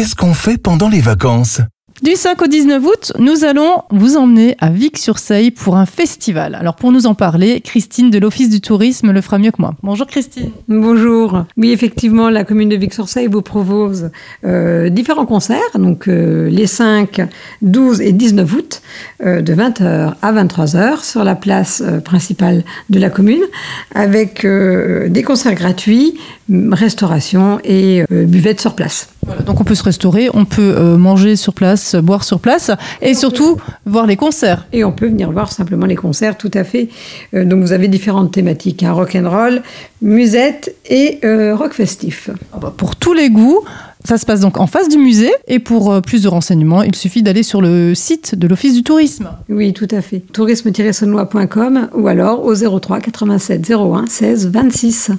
qu'est-ce qu'on fait pendant les vacances? Du 5 au 19 août, nous allons vous emmener à Vic-sur-Seille pour un festival. Alors pour nous en parler, Christine de l'Office du tourisme le fera mieux que moi. Bonjour Christine. Bonjour. Oui, effectivement, la commune de Vic-sur-Seille vous propose euh, différents concerts, donc euh, les 5, 12 et 19 août, euh, de 20h à 23h sur la place principale de la commune, avec des concerts gratuits, restauration et buvette sur place. Voilà, donc on peut se restaurer, on peut manger sur place, boire sur place et surtout voir les concerts. Et on peut venir voir simplement les concerts, tout à fait. Euh, donc vous avez différentes thématiques, hein, rock and roll, musette et euh, rock festif. Ah bah, pour tous les goûts. Ça se passe donc en face du musée et pour euh, plus de renseignements, il suffit d'aller sur le site de l'Office du tourisme. Oui, tout à fait. tourisme-saunois.com ou alors au 03 87 01 16 26.